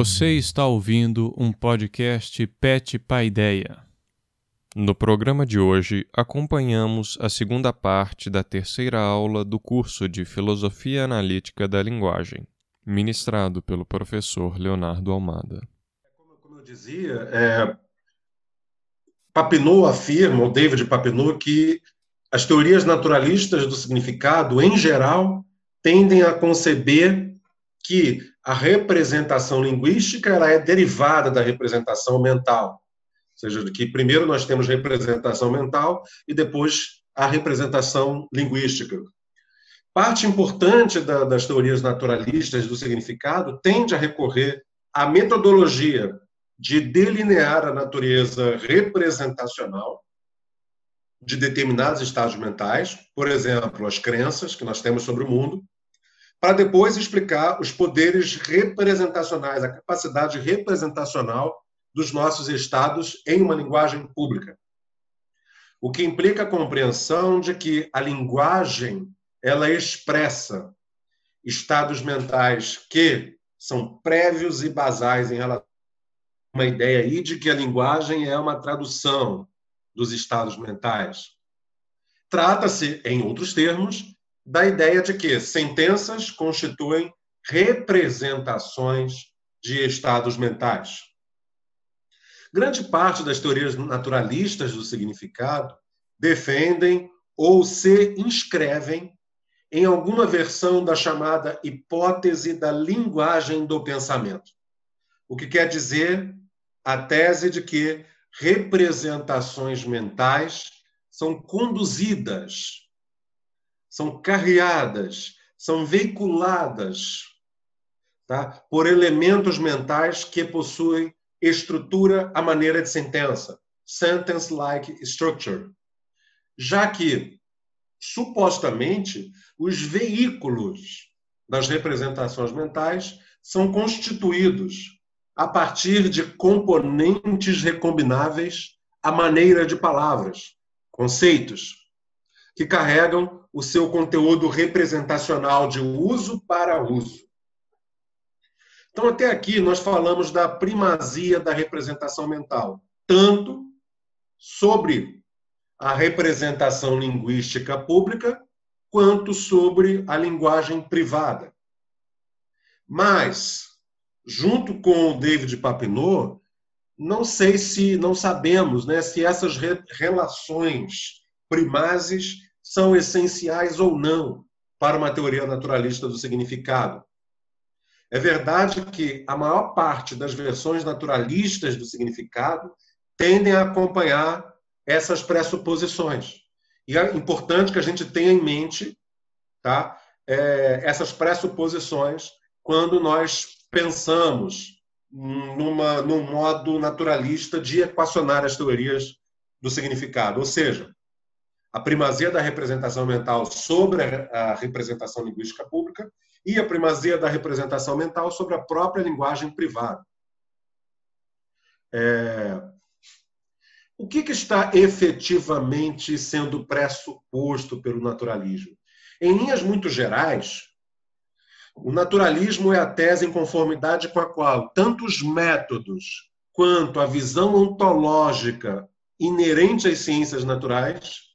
Você está ouvindo um podcast Pet Paideia. No programa de hoje, acompanhamos a segunda parte da terceira aula do curso de Filosofia Analítica da Linguagem, ministrado pelo professor Leonardo Almada. Como eu dizia, é, Papineau afirma, ou David Papineau, que as teorias naturalistas do significado, em geral, tendem a conceber que a representação linguística ela é derivada da representação mental. Ou seja, que primeiro nós temos representação mental e depois a representação linguística. Parte importante da, das teorias naturalistas do significado tende a recorrer à metodologia de delinear a natureza representacional de determinados estados mentais, por exemplo, as crenças que nós temos sobre o mundo, para depois explicar os poderes representacionais, a capacidade representacional dos nossos estados em uma linguagem pública. O que implica a compreensão de que a linguagem ela expressa estados mentais que são prévios e basais em relação a uma ideia aí de que a linguagem é uma tradução dos estados mentais. Trata-se, em outros termos, da ideia de que sentenças constituem representações de estados mentais. Grande parte das teorias naturalistas do significado defendem ou se inscrevem em alguma versão da chamada hipótese da linguagem do pensamento. O que quer dizer a tese de que representações mentais são conduzidas são carreadas, são veiculadas tá? por elementos mentais que possuem estrutura à maneira de sentença, sentence-like structure. Já que, supostamente, os veículos das representações mentais são constituídos a partir de componentes recombináveis à maneira de palavras, conceitos, que carregam o seu conteúdo representacional de uso para uso. Então, até aqui, nós falamos da primazia da representação mental, tanto sobre a representação linguística pública, quanto sobre a linguagem privada. Mas, junto com o David Papineau, não sei se, não sabemos né, se essas re relações primazes são essenciais ou não para uma teoria naturalista do significado. É verdade que a maior parte das versões naturalistas do significado tendem a acompanhar essas pressuposições. E é importante que a gente tenha em mente tá, é, essas pressuposições quando nós pensamos numa, num modo naturalista de equacionar as teorias do significado. Ou seja, a primazia da representação mental sobre a representação linguística pública e a primazia da representação mental sobre a própria linguagem privada. É... O que, que está efetivamente sendo pressuposto pelo naturalismo? Em linhas muito gerais, o naturalismo é a tese em conformidade com a qual tanto os métodos quanto a visão ontológica inerente às ciências naturais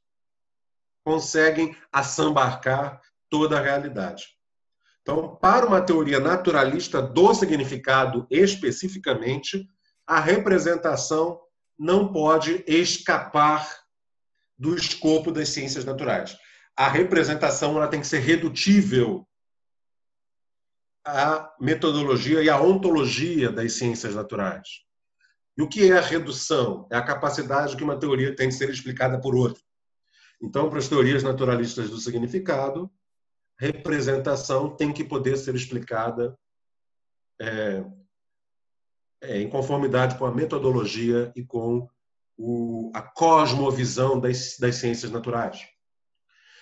conseguem assambarcar toda a realidade. Então, para uma teoria naturalista do significado especificamente, a representação não pode escapar do escopo das ciências naturais. A representação ela tem que ser redutível à metodologia e à ontologia das ciências naturais. E o que é a redução? É a capacidade que uma teoria tem de ser explicada por outra. Então, para as teorias naturalistas do significado, representação tem que poder ser explicada é, é, em conformidade com a metodologia e com o, a cosmovisão das, das ciências naturais.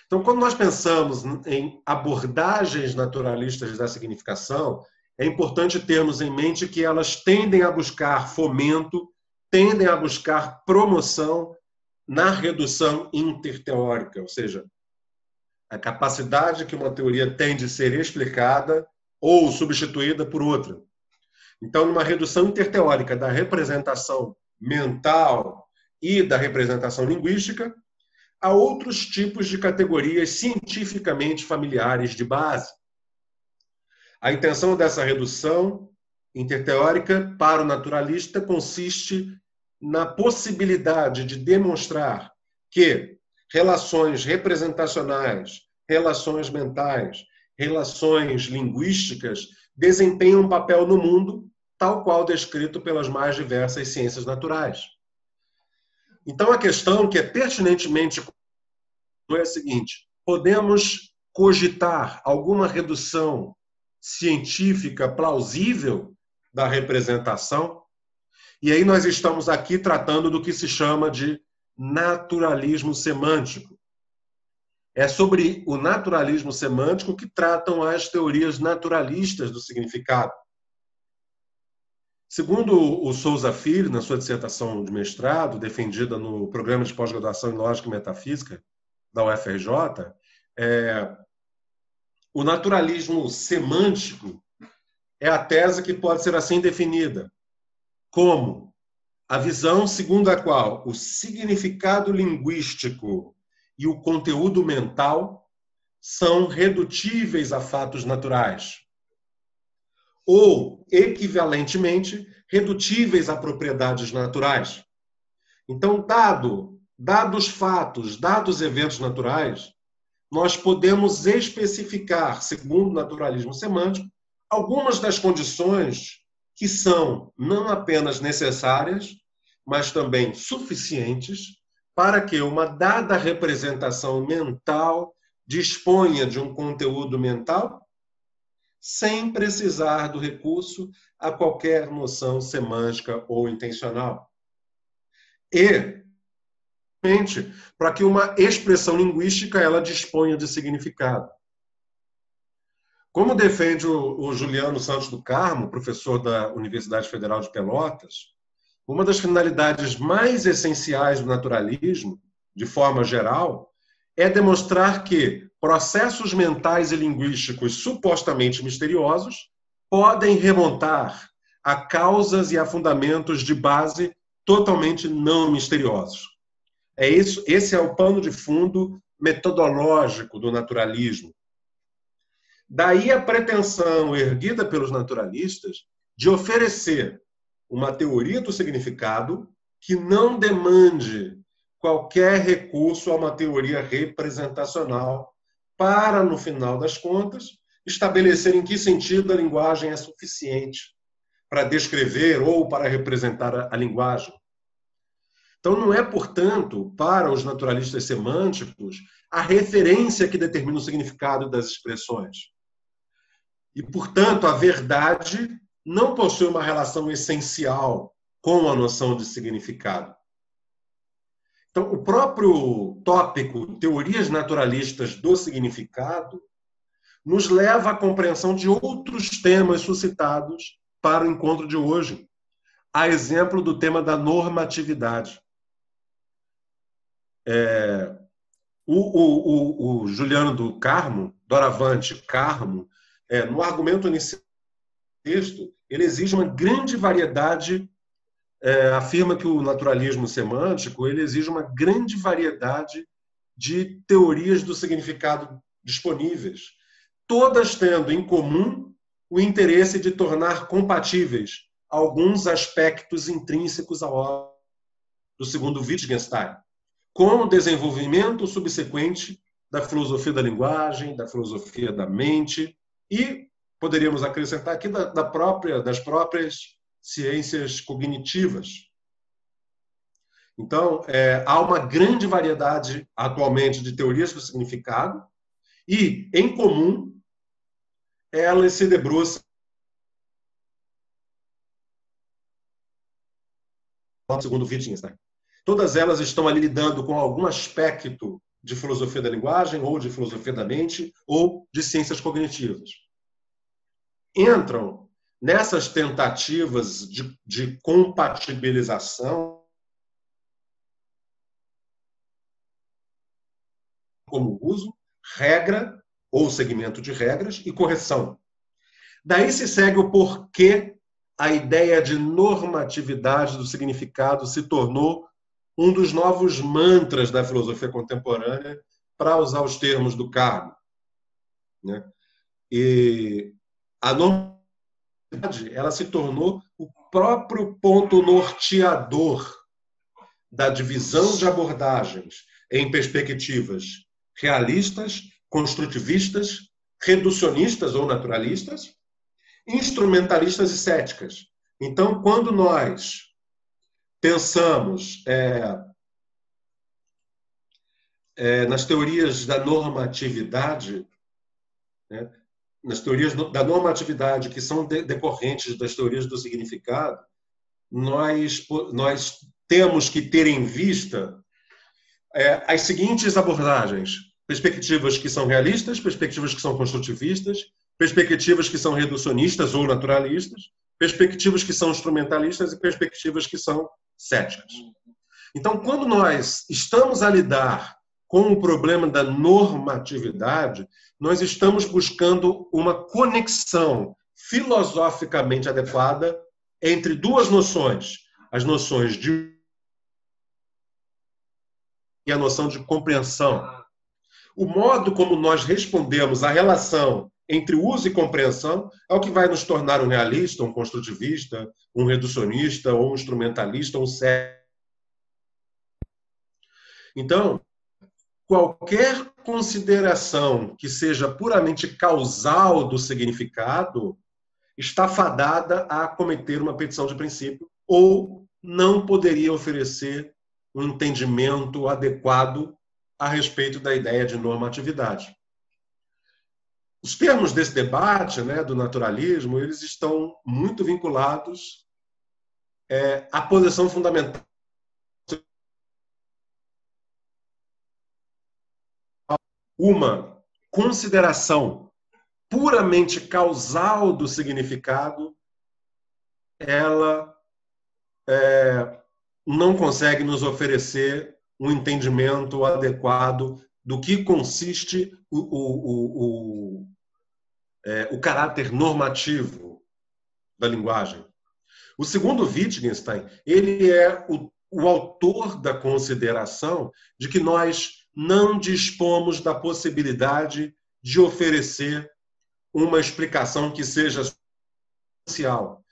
Então, quando nós pensamos em abordagens naturalistas da significação, é importante termos em mente que elas tendem a buscar fomento, tendem a buscar promoção na redução interteórica, ou seja, a capacidade que uma teoria tem de ser explicada ou substituída por outra. Então, numa redução interteórica da representação mental e da representação linguística, há outros tipos de categorias cientificamente familiares de base. A intenção dessa redução interteórica para o naturalista consiste na possibilidade de demonstrar que relações representacionais, relações mentais, relações linguísticas desempenham um papel no mundo tal qual descrito pelas mais diversas ciências naturais. Então, a questão que é pertinentemente é a seguinte: podemos cogitar alguma redução científica plausível da representação? E aí nós estamos aqui tratando do que se chama de naturalismo semântico. É sobre o naturalismo semântico que tratam as teorias naturalistas do significado. Segundo o Souza Filho, na sua dissertação de mestrado, defendida no programa de pós-graduação em Lógica e Metafísica da UFRJ, é, o naturalismo semântico é a tese que pode ser assim definida como a visão segundo a qual o significado linguístico e o conteúdo mental são redutíveis a fatos naturais ou, equivalentemente, redutíveis a propriedades naturais. Então, dado, dados fatos, dados eventos naturais, nós podemos especificar, segundo o naturalismo semântico, algumas das condições que são não apenas necessárias, mas também suficientes para que uma dada representação mental disponha de um conteúdo mental sem precisar do recurso a qualquer noção semântica ou intencional. E, para que uma expressão linguística ela disponha de significado. Como defende o, Juliano Santos do Carmo, professor da Universidade Federal de Pelotas, uma das finalidades mais essenciais do naturalismo, de forma geral, é demonstrar que processos mentais e linguísticos supostamente misteriosos podem remontar a causas e a fundamentos de base totalmente não misteriosos. É isso, esse é o pano de fundo metodológico do naturalismo. Daí a pretensão erguida pelos naturalistas de oferecer uma teoria do significado que não demande qualquer recurso a uma teoria representacional para, no final das contas, estabelecer em que sentido a linguagem é suficiente para descrever ou para representar a linguagem. Então, não é, portanto, para os naturalistas semânticos, a referência que determina o significado das expressões. E, portanto, a verdade não possui uma relação essencial com a noção de significado. Então, o próprio tópico teorias naturalistas do significado nos leva à compreensão de outros temas suscitados para o encontro de hoje, a exemplo do tema da normatividade. É, o, o, o, o, Juliano do Carmo, Doravante Carmo, é, no argumento inicial do texto, ele exige uma grande variedade é, afirma que o naturalismo semântico ele exige uma grande variedade de teorias do significado disponíveis, todas tendo em comum o interesse de tornar compatíveis alguns aspectos intrínsecos à obra do segundo Wittgenstein, com o desenvolvimento subsequente da filosofia da linguagem, da filosofia da mente e poderíamos acrescentar aqui da, da própria, das próprias ciências cognitivas. Então, é, há uma grande variedade atualmente de teorias do significado e, em comum, elas se debruçam segundo Wittgenstein. Todas elas estão ali lidando com algum aspecto de filosofia da linguagem, ou de filosofia da mente, ou de ciências cognitivas. Entram nessas tentativas de, de compatibilização, como uso, regra ou segmento de regras e correção. Daí se segue o porquê a ideia de normatividade do significado se tornou um dos novos mantras da filosofia contemporânea, para usar os termos do Carmo. Né? E a normatividade ela se tornou o próprio ponto norteador da divisão de abordagens em perspectivas realistas, construtivistas, reducionistas ou naturalistas, instrumentalistas e céticas. Então, quando nós pensamos é, é, nas teorias da normatividade, né, nas teorias da normatividade que são de, decorrentes das teorias do significado, nós, nós temos que ter em vista é, as seguintes abordagens: perspectivas que são realistas, perspectivas que são construtivistas, perspectivas que são reducionistas ou naturalistas, perspectivas que são instrumentalistas e perspectivas que são céticas. Então, quando nós estamos a lidar com o problema da normatividade, nós estamos buscando uma conexão filosoficamente adequada entre duas noções: as noções de e a noção de compreensão. O modo como nós respondemos à relação entre uso e compreensão é o que vai nos tornar um realista, um construtivista, um reducionista, ou um instrumentalista, um cético. Então, qualquer consideração que seja puramente causal do significado está fadada a cometer uma petição de princípio ou não poderia oferecer um entendimento adequado a respeito da ideia de normatividade. Os termos desse debate, né, do naturalismo, eles estão muito vinculados é, à posição fundamental uma consideração puramente causal do significado, ela é, não consegue nos oferecer um entendimento adequado do que consiste o, o, o, é, o caráter normativo da linguagem. O segundo Wittgenstein, ele é o, o autor da consideração de que nós não dispomos da possibilidade de oferecer uma explicação que seja social,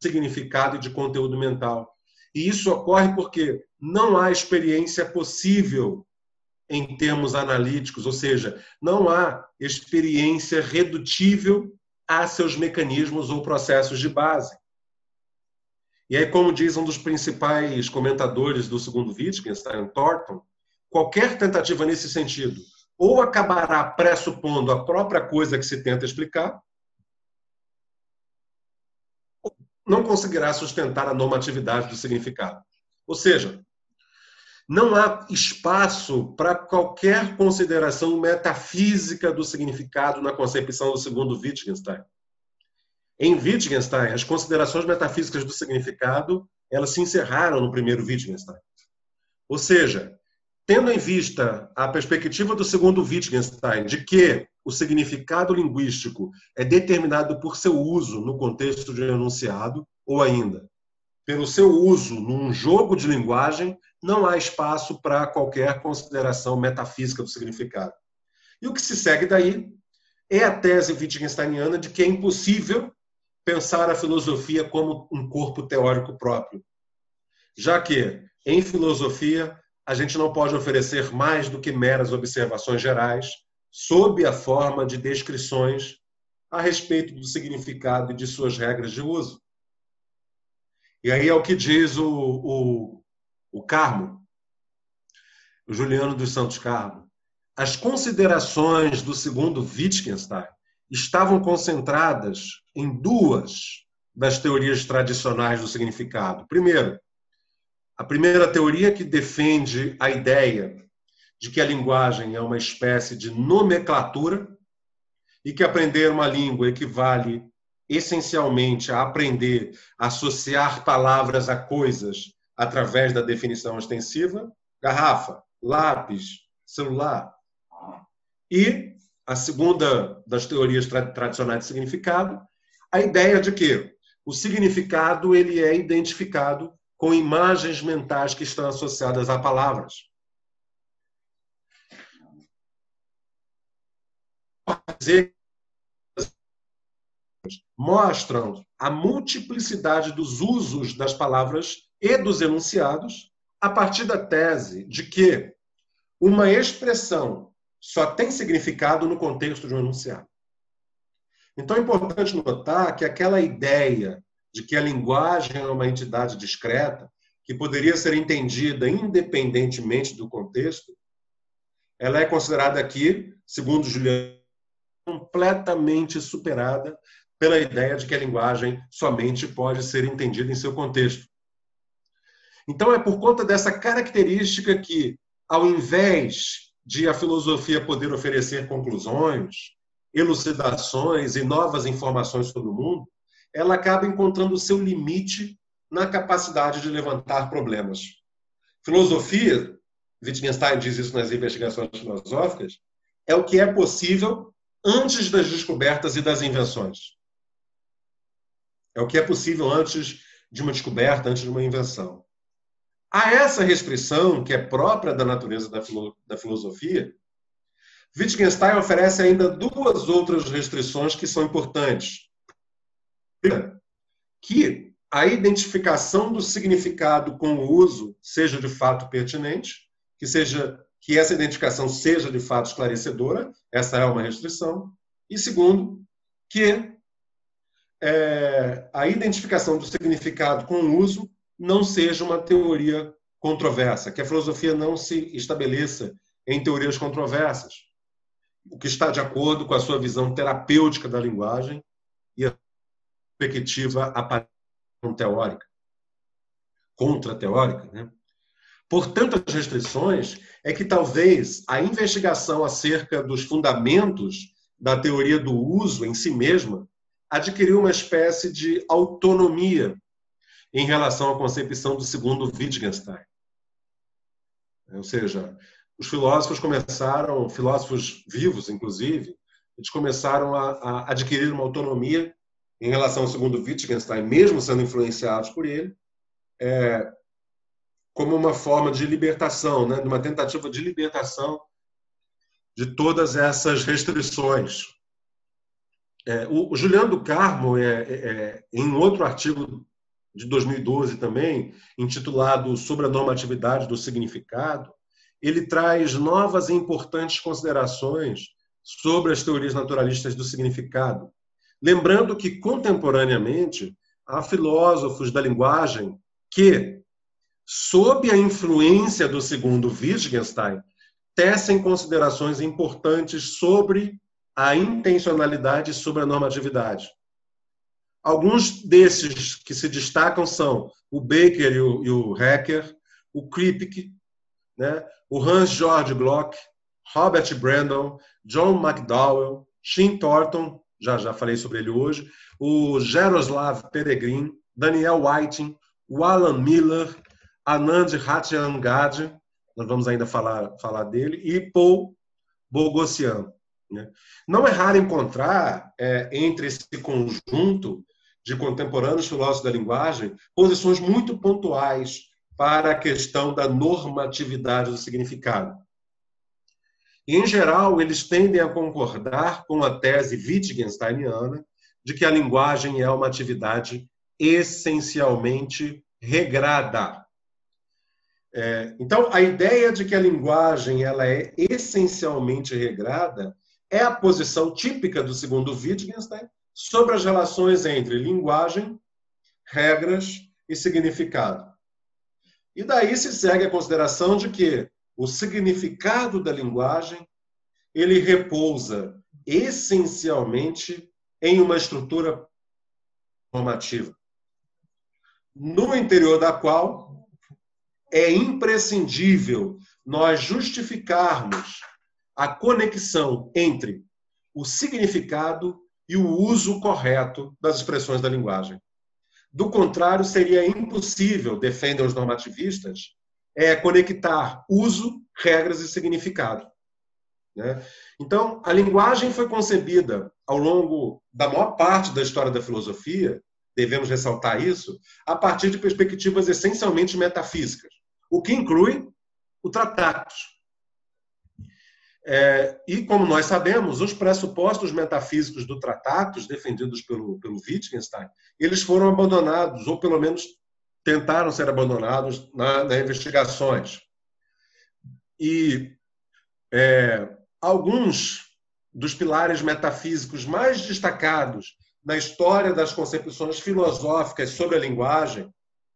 significado e de conteúdo mental. E isso ocorre porque não há experiência possível em termos analíticos, ou seja, não há experiência redutível a seus mecanismos ou processos de base. E aí, como diz um dos principais comentadores do segundo Wittgenstein, Thornton, qualquer tentativa nesse sentido ou acabará pressupondo a própria coisa que se tenta explicar, não conseguirá sustentar a normatividade do significado. Ou seja, não há espaço para qualquer consideração metafísica do significado na concepção do segundo Wittgenstein. Em Wittgenstein, as considerações metafísicas do significado elas se encerraram no primeiro Wittgenstein. Ou seja, tendo em vista a perspectiva do segundo Wittgenstein de que o significado linguístico é determinado por seu uso no contexto de enunciado, ou ainda, pelo seu uso num jogo de linguagem, não há espaço para qualquer consideração metafísica do significado. E o que se segue daí é a tese Wittgensteiniana de que é impossível pensar a filosofia como um corpo teórico próprio, já que, em filosofia, a gente não pode oferecer mais do que meras observações gerais sob a forma de descrições a respeito do significado e de suas regras de uso. E aí é o que diz o, o, o Carmo, o Juliano dos Santos Carmo. As considerações do segundo Wittgenstein estavam concentradas em duas das teorias tradicionais do significado. Primeiro, a primeira teoria que defende a ideia de que a linguagem é uma espécie de nomenclatura e que aprender uma língua equivale essencialmente a aprender a associar palavras a coisas através da definição extensiva, garrafa, lápis, celular. E a segunda das teorias tra tradicionais de significado, a ideia de que o significado ele é identificado com imagens mentais que estão associadas a palavras. mostram a multiplicidade dos usos das palavras e dos enunciados a partir da tese de que uma expressão só tem significado no contexto de um enunciado. Então é importante notar que aquela ideia de que a linguagem é uma entidade discreta, que poderia ser entendida independentemente do contexto, ela é considerada aqui, segundo Juliano, completamente superada pela ideia de que a linguagem somente pode ser entendida em seu contexto. Então, é por conta dessa característica que, ao invés de a filosofia poder oferecer conclusões, elucidações e novas informações sobre o mundo, ela acaba encontrando o seu limite na capacidade de levantar problemas. Filosofia, Wittgenstein diz isso nas investigações filosóficas, é o que é possível antes das descobertas e das invenções. É o que é possível antes de uma descoberta, antes de uma invenção. A essa restrição, que é própria da natureza da, filo da filosofia, Wittgenstein oferece ainda duas outras restrições que são importantes. Que a identificação do significado com o uso seja de fato pertinente, que seja que essa identificação seja de fato esclarecedora, essa é uma restrição. E segundo, que é, a identificação do significado com o uso não seja uma teoria controversa, que a filosofia não se estabeleça em teorias controversas, o que está de acordo com a sua visão terapêutica da linguagem perspectiva teórica, contra-teórica. Né? Por tantas restrições, é que talvez a investigação acerca dos fundamentos da teoria do uso em si mesma adquiriu uma espécie de autonomia em relação à concepção do segundo Wittgenstein. Ou seja, os filósofos começaram, filósofos vivos, inclusive, eles começaram a, a adquirir uma autonomia em relação ao segundo Wittgenstein, mesmo sendo influenciados por ele, é, como uma forma de libertação, né, de uma tentativa de libertação de todas essas restrições é, o, o, Juliano do Carmo, é, é, é em outro artigo de 2012 também, intitulado Sobre a Normatividade do Significado, ele traz novas e importantes considerações sobre as teorias naturalistas do significado. Lembrando que, contemporaneamente, há filósofos da linguagem que, sob a influência do segundo Wittgenstein, tecem considerações importantes sobre a intencionalidade sobre a normatividade. Alguns desses que se destacam são o Baker e o, e o Hacker, o Kripke, né? o Hans Georg Bloch, Robert Brandon, John McDowell, Shin Thornton, já já falei sobre ele hoje, o Jaroslav Peregrin, Daniel Whiting, o Alan Miller, Anand Ratchangad, nós vamos ainda falar, falar dele, e Paul Bogossian. Né? Não é raro encontrar, é, entre esse conjunto de contemporâneos filósofos da linguagem, posições muito pontuais para a questão da normatividade do significado. Em geral, eles tendem a concordar com a tese Wittgensteiniana de que a linguagem é uma atividade essencialmente regrada. É, então, a ideia de que a linguagem ela é essencialmente regrada é a posição típica do segundo Wittgenstein sobre as relações entre linguagem, regras e significado. E daí se segue a consideração de que o significado da linguagem ele repousa essencialmente em uma estrutura normativa, no interior da qual é imprescindível nós justificarmos a conexão entre o significado e o uso correto das expressões da linguagem. Do contrário, seria impossível, defendem os normativistas, é, conectar uso, regras e significado. Né? Então, a linguagem foi concebida ao longo da maior parte da história da filosofia devemos ressaltar isso, a partir de perspectivas essencialmente metafísicas, o que inclui o Tratatus. É, e, como nós sabemos, os pressupostos metafísicos do Tratatus, defendidos pelo, pelo Wittgenstein, eles foram abandonados, ou pelo menos tentaram ser abandonados nas na investigações. E é, alguns dos pilares metafísicos mais destacados na história das concepções filosóficas sobre a linguagem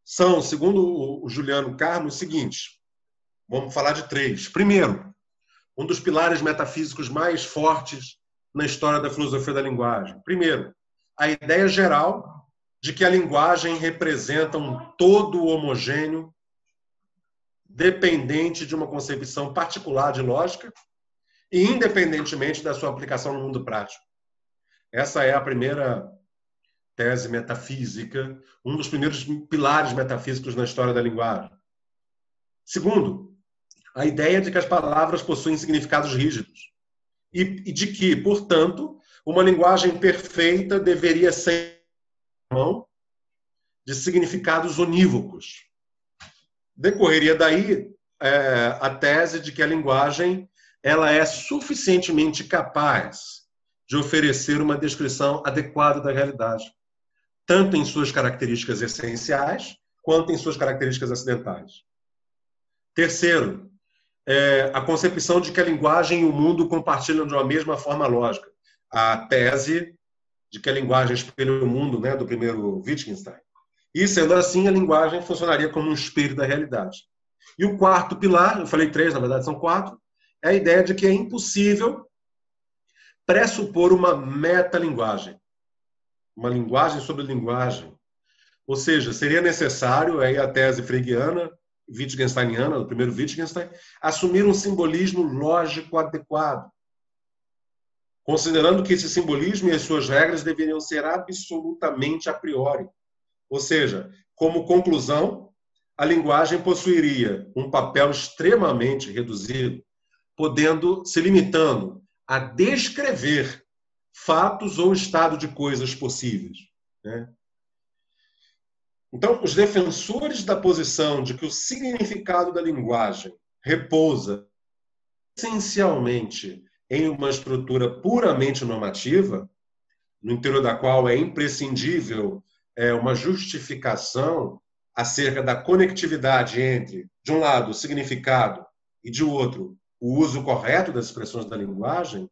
são, segundo o Juliano Carmo, os seguintes. Vamos falar de três. Primeiro, um dos pilares metafísicos mais fortes na história da filosofia da linguagem. Primeiro, a ideia geral de que a linguagem representa um todo homogêneo, dependente de uma concepção particular de lógica e independentemente da sua aplicação no mundo prático. Essa é a primeira tese metafísica, um dos primeiros pilares metafísicos na história da linguagem. Segundo, a ideia de que as palavras possuem significados rígidos e, de que, portanto, uma linguagem perfeita deveria ser mão de significados unívocos. Decorreria daí é, a tese de que a linguagem ela é suficientemente capaz de oferecer uma descrição adequada da realidade, tanto em suas características essenciais quanto em suas características acidentais. Terceiro, é a concepção de que a linguagem e o mundo compartilham de uma mesma forma lógica. A tese de que a linguagem espelha o mundo, né, do primeiro Wittgenstein. E sendo assim, a linguagem funcionaria como um espelho da realidade. E o quarto pilar, eu falei três, na verdade são quatro, é a ideia de que é impossível pressupor uma metalinguagem, uma linguagem sobre linguagem. Ou seja, seria necessário, aí a tese freguiana, Wittgensteiniana, do primeiro Wittgenstein, assumir um simbolismo lógico adequado, considerando que esse simbolismo e as suas regras deveriam ser absolutamente a priori. Ou seja, como conclusão, a linguagem possuiria um papel extremamente reduzido, podendo se limitando a descrever fatos ou estado de coisas possíveis. Né? Então, os defensores da posição de que o significado da linguagem repousa essencialmente em uma estrutura puramente normativa, no interior da qual é imprescindível é, uma justificação acerca da conectividade entre, de um lado, o significado e, de outro, o uso correto das expressões da linguagem,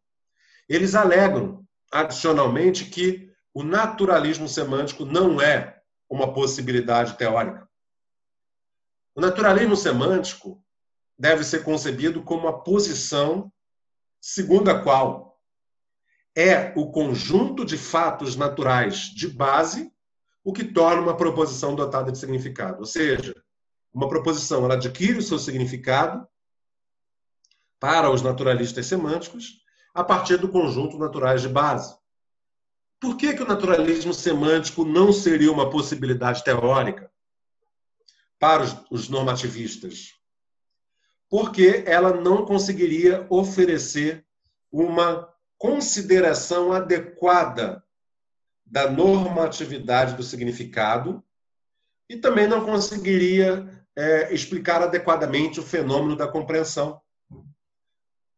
eles alegam, adicionalmente, que o naturalismo semântico não é uma possibilidade teórica. O naturalismo semântico deve ser concebido como a posição segundo a qual é o conjunto de fatos naturais de base o que torna uma proposição dotada de significado. Ou seja, uma proposição ela adquire o seu significado para os naturalistas semânticos a partir do conjunto naturais de base. Por que, que o naturalismo semântico não seria uma possibilidade teórica para os, normativistas? Porque ela não conseguiria oferecer uma consideração adequada da normatividade do significado e também não conseguiria é, explicar adequadamente o fenômeno da compreensão.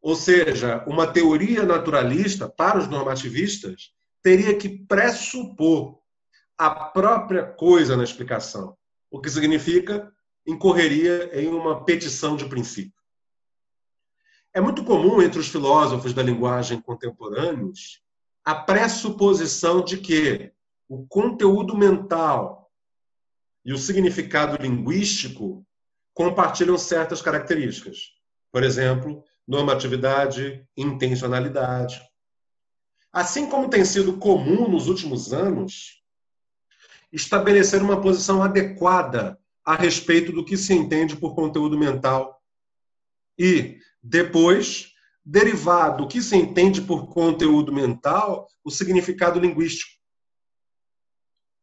Ou seja, uma teoria naturalista, para os normativistas, teria que pressupor a própria coisa na explicação, o que significa incorreria em uma petição de princípio. É muito comum entre os filósofos da linguagem contemporâneos a pressuposição de que o conteúdo mental e o significado linguístico compartilham certas características. Por exemplo, normatividade, intencionalidade. Assim como tem sido comum nos últimos anos, estabelecer uma posição adequada a respeito do que se entende por conteúdo mental. E, depois, derivar do que se entende por conteúdo mental o significado linguístico.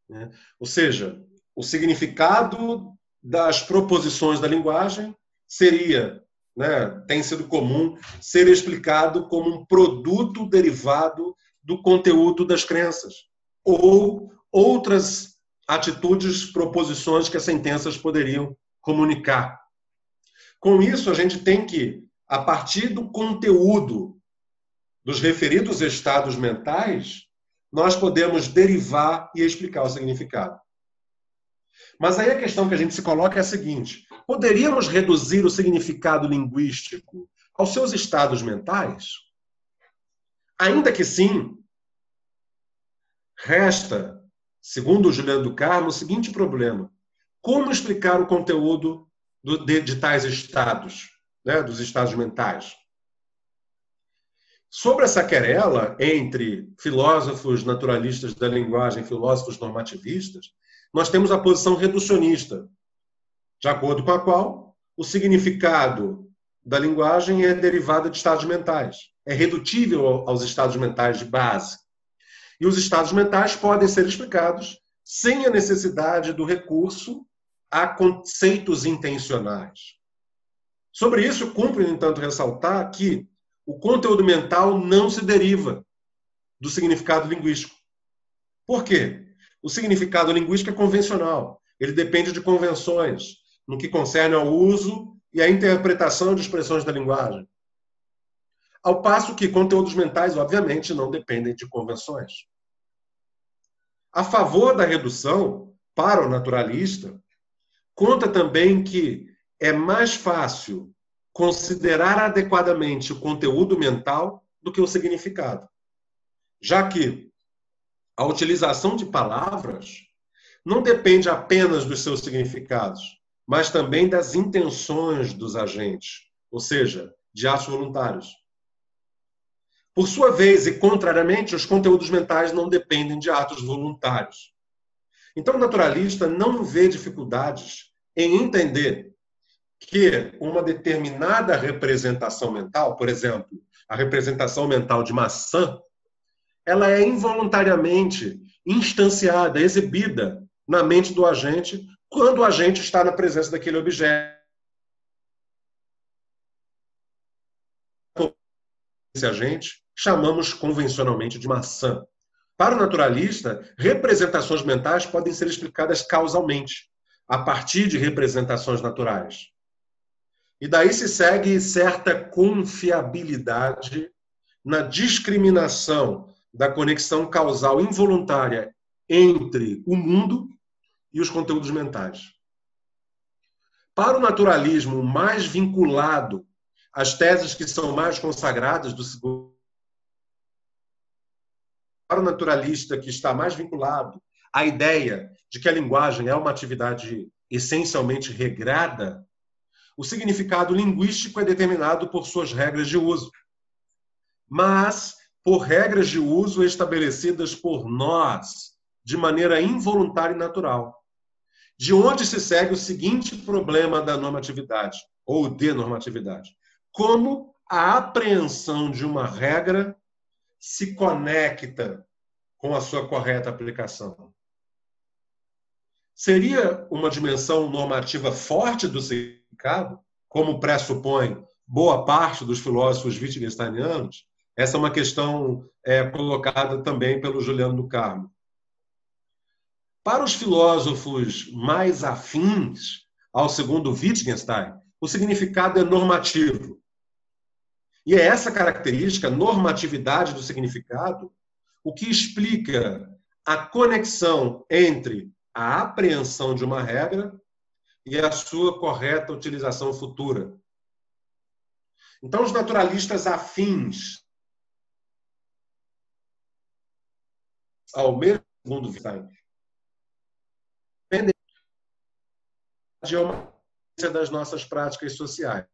Né? Ou seja, o significado das proposições da linguagem seria, né, tem sido comum, ser explicado como um produto derivado do conteúdo das crenças ou outras atitudes, proposições que as sentenças poderiam comunicar. Com isso, a gente tem que, a partir do conteúdo dos referidos estados mentais, nós podemos derivar e explicar o significado. Mas aí a questão que a gente se coloca é a seguinte: poderíamos reduzir o significado linguístico aos seus estados mentais? Ainda que sim, resta, segundo o Juliano do Carmo, o seguinte problema: como explicar o conteúdo do, de, de, tais estados, né, dos estados mentais? Sobre essa querela entre filósofos naturalistas da linguagem e filósofos normativistas, nós temos a posição reducionista, de acordo com a qual o significado da linguagem é derivado de estados mentais, é redutível aos estados mentais de base. E os estados mentais podem ser explicados sem a necessidade do recurso a conceitos intencionais. Sobre isso, cumpre, no entanto, ressaltar que o conteúdo mental não se deriva do significado linguístico. Por quê? O significado linguístico é convencional, ele depende de convenções no que concerne ao uso e à interpretação de expressões da linguagem. Ao passo que conteúdos mentais, obviamente, não dependem de convenções. A favor da redução, para o naturalista, conta também que é mais fácil considerar adequadamente o conteúdo mental do que o significado. Já que a utilização de palavras não depende apenas dos seus significados, mas também das intenções dos agentes, ou seja, de atos voluntários. Por sua vez, e contrariamente, os conteúdos mentais não dependem de atos voluntários. Então, o naturalista não vê dificuldades em entender que uma determinada representação mental, por exemplo, a representação mental de maçã, ela é involuntariamente instanciada, exibida na mente do agente quando o agente está na presença daquele objeto. Esse agente chamamos convencionalmente de maçã. Para o naturalista, representações mentais podem ser explicadas causalmente, a partir de representações naturais. E daí se segue certa confiabilidade na discriminação da conexão causal involuntária entre o mundo e os conteúdos mentais. Para o naturalismo mais vinculado às teses que são mais consagradas do segundo para o naturalista que está mais vinculado à ideia de que a linguagem é uma atividade essencialmente regrada, o significado linguístico é determinado por suas regras de uso. Mas por regras de uso estabelecidas por nós, de maneira involuntária e natural. De onde se segue o seguinte problema da normatividade, ou de normatividade: como a apreensão de uma regra se conecta com a sua correta aplicação. Seria uma dimensão normativa forte do significado, como pressupõe boa parte dos filósofos wittgensteinianos? Essa é uma questão é, colocada também pelo Juliano do Carmo. Para os filósofos mais afins ao segundo Wittgenstein, o significado é normativo. E é essa característica, normatividade do significado, o que explica a conexão entre a apreensão de uma regra e a sua correta utilização futura. Então, os naturalistas afins ao mesmo segundo Wittgenstein é uma das nossas práticas sociais,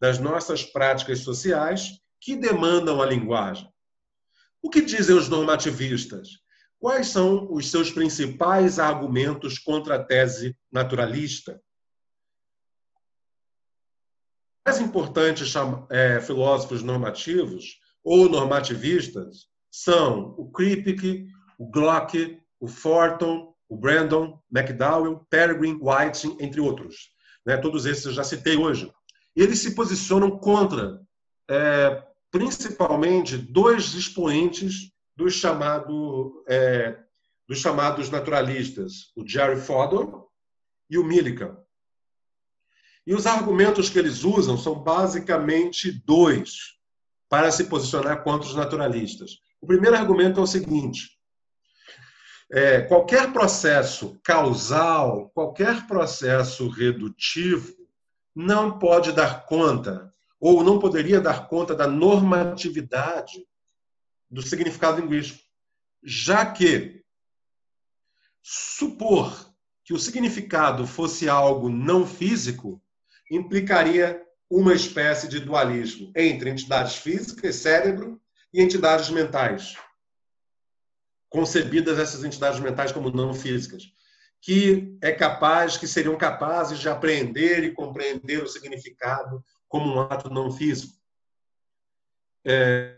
das nossas práticas sociais que demandam a linguagem. O que dizem os normativistas? Quais são os seus principais argumentos contra a tese naturalista? Mais importantes é, filósofos normativos ou normativistas são o Kripke, o Glock, o Forton, o Brandon, McDowell, Peregrine, Whiting, entre outros. Né? Todos esses eu já citei hoje. Eles se posicionam contra, é, principalmente, dois expoentes do chamado é, dos chamados naturalistas, o Jerry Fodor e o Millikan. E os argumentos que eles usam são basicamente dois para se posicionar contra os naturalistas. O primeiro argumento é o seguinte: é, qualquer processo causal, qualquer processo redutivo, não pode dar conta, ou não poderia dar conta da normatividade do significado linguístico, já que supor que o significado fosse algo não físico implicaria uma espécie de dualismo entre entidades físicas, cérebro, e entidades mentais, concebidas essas entidades mentais como não físicas, que é capaz, que seriam capazes de apreender e compreender o significado como um ato não físico. É...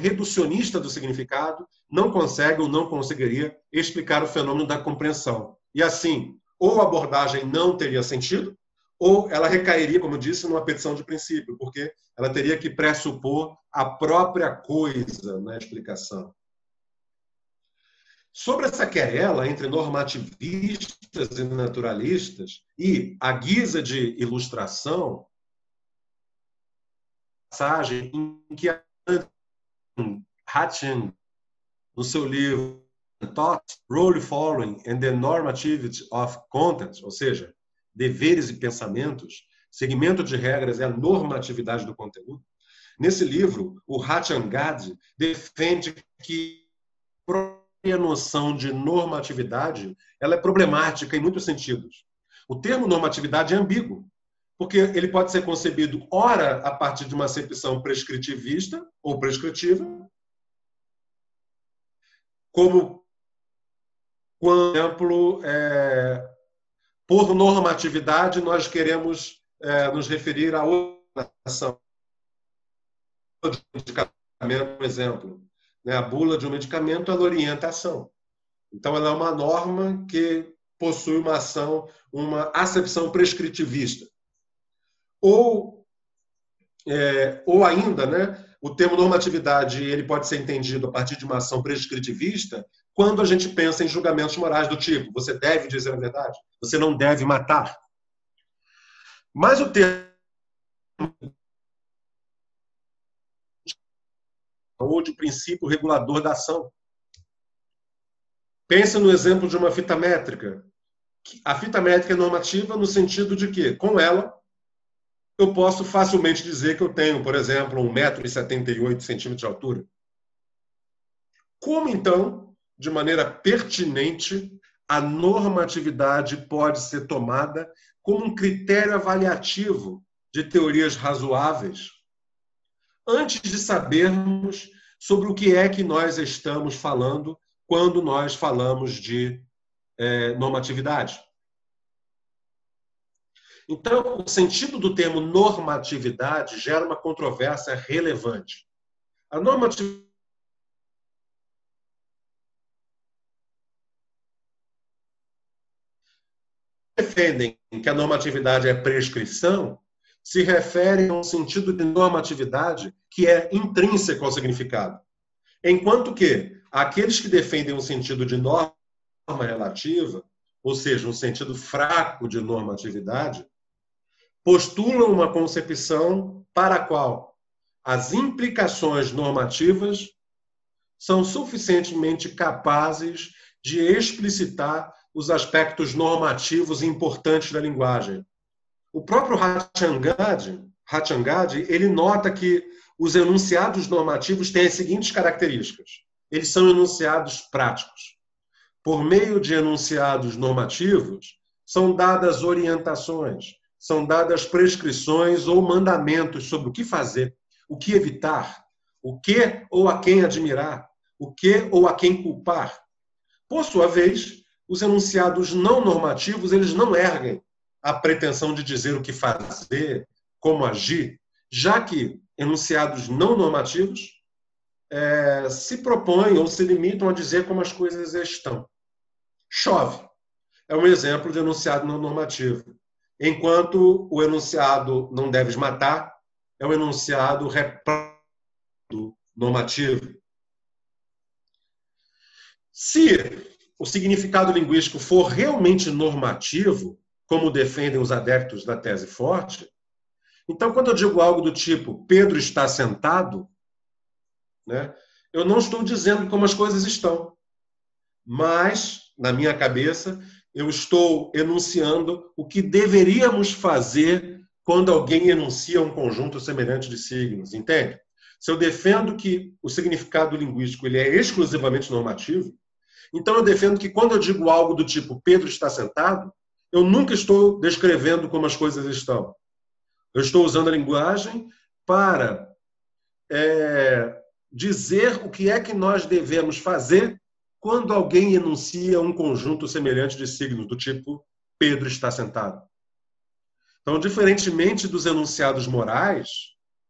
Reducionista do significado não consegue ou não conseguiria explicar o fenômeno da compreensão. E assim, ou a abordagem não teria sentido, ou ela recairia, como eu disse, numa petição de princípio, porque ela teria que pressupor a própria coisa na explicação. Sobre essa querela entre normativistas e naturalistas, e a guisa de ilustração, passagem em que Hatching, no seu livro Thought, Role Following and the Normativity of Content, ou seja, deveres e pensamentos, segmento de regras é a normatividade do conteúdo. Nesse livro, o Hatchangad defende que própria noção de normatividade ela é problemática em muitos sentidos. O termo normatividade é ambíguo, porque ele pode ser concebido, ora, a partir de uma acepção prescritivista ou prescritiva, como, por exemplo, é, por normatividade, nós queremos é, nos referir a outra ação. Por exemplo. Né? A bula de um medicamento ela orienta a ação. Então, ela é uma norma que possui uma ação, uma acepção prescritivista. Ou, é, ou ainda, né, o termo normatividade ele pode ser entendido a partir de uma ação prescritivista quando a gente pensa em julgamentos morais do tipo você deve dizer a verdade, você não deve matar. Mas o termo ou de princípio regulador da ação. Pensa no exemplo de uma fita métrica. A fita métrica é normativa no sentido de que, com ela, eu posso facilmente dizer que eu tenho, por exemplo, 1,78m de altura. Como, então, de maneira pertinente, a normatividade pode ser tomada como um critério avaliativo de teorias razoáveis, antes de sabermos sobre o que é que nós estamos falando quando nós falamos de é, normatividade. Então, o sentido do termo normatividade gera uma controvérsia relevante. A normatividade defendem que a normatividade é prescrição se referem a um sentido de normatividade que é intrínseco ao significado. Enquanto que aqueles que defendem um sentido de norma relativa, ou seja, um sentido fraco de normatividade, postulam uma concepção para a qual as implicações normativas são suficientemente capazes de explicitar os aspectos normativos importantes da linguagem. O próprio Hatchangad, ele nota que os enunciados normativos têm as seguintes características. Eles são enunciados práticos. Por meio de enunciados normativos, são dadas orientações, são dadas prescrições ou mandamentos sobre o que fazer, o que evitar, o que ou a quem admirar, o que ou a quem culpar. Por sua vez, os enunciados não normativos, eles não erguem a pretensão de dizer o que fazer, como agir, já que enunciados não normativos é, se propõem ou se limitam a dizer como as coisas estão. Chove. É um exemplo de enunciado não normativo enquanto o enunciado não deves matar é um enunciado repleto normativo. Se o significado linguístico for realmente normativo, como defendem os adeptos da tese forte, então, quando eu digo algo do tipo Pedro está sentado, né, eu não estou dizendo como as coisas estão, mas, na minha cabeça, eu estou enunciando o que deveríamos fazer quando alguém enuncia um conjunto semelhante de signos, entende? Se eu defendo que o significado linguístico ele é exclusivamente normativo, então eu defendo que quando eu digo algo do tipo Pedro está sentado, eu nunca estou descrevendo como as coisas estão. Eu estou usando a linguagem para é, dizer o que é que nós devemos fazer quando alguém enuncia um conjunto semelhante de signos, do tipo Pedro está sentado. Então, diferentemente dos enunciados morais,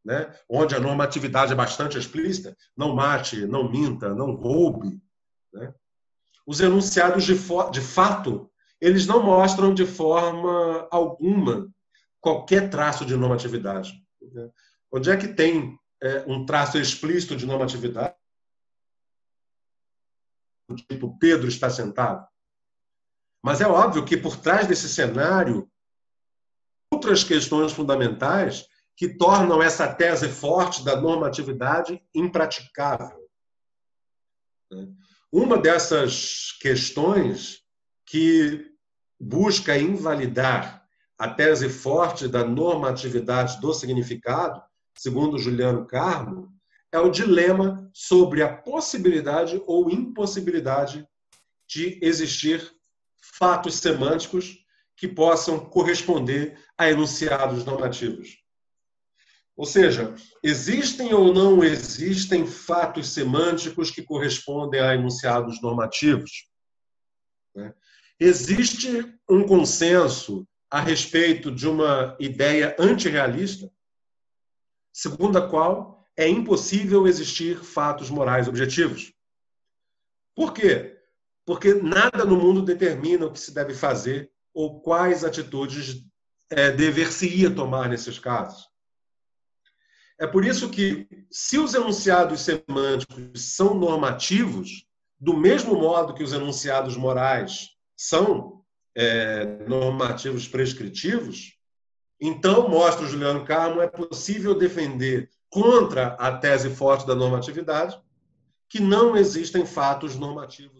né, onde a normatividade é bastante explícita, não mate, não minta, não roube, né, os enunciados de, de fato, eles não mostram de forma alguma qualquer traço de normatividade. Né? Onde é que tem é, um traço explícito de normatividade? Tipo, Pedro está sentado. Mas é óbvio que por trás desse cenário, outras questões fundamentais que tornam essa tese forte da normatividade impraticável. Né? Uma dessas questões que busca invalidar a tese forte da normatividade do significado, segundo Juliano Carmo, é o dilema sobre a possibilidade ou impossibilidade de existir fatos semânticos que possam corresponder a enunciados normativos. Ou seja, existem ou não existem fatos semânticos que correspondem a enunciados normativos? Né? Existe um consenso a respeito de uma ideia antirrealista, segundo a qual é impossível existir fatos morais objetivos. Por quê? Porque nada no mundo determina o que se deve fazer ou quais atitudes é, dever-se-ia tomar nesses casos. É por isso que, se os enunciados semânticos são normativos, do mesmo modo que os enunciados morais são é, normativos prescritivos, então, mostra o Juliano Carmo, é possível defender contra a tese forte da normatividade que não existem fatos normativos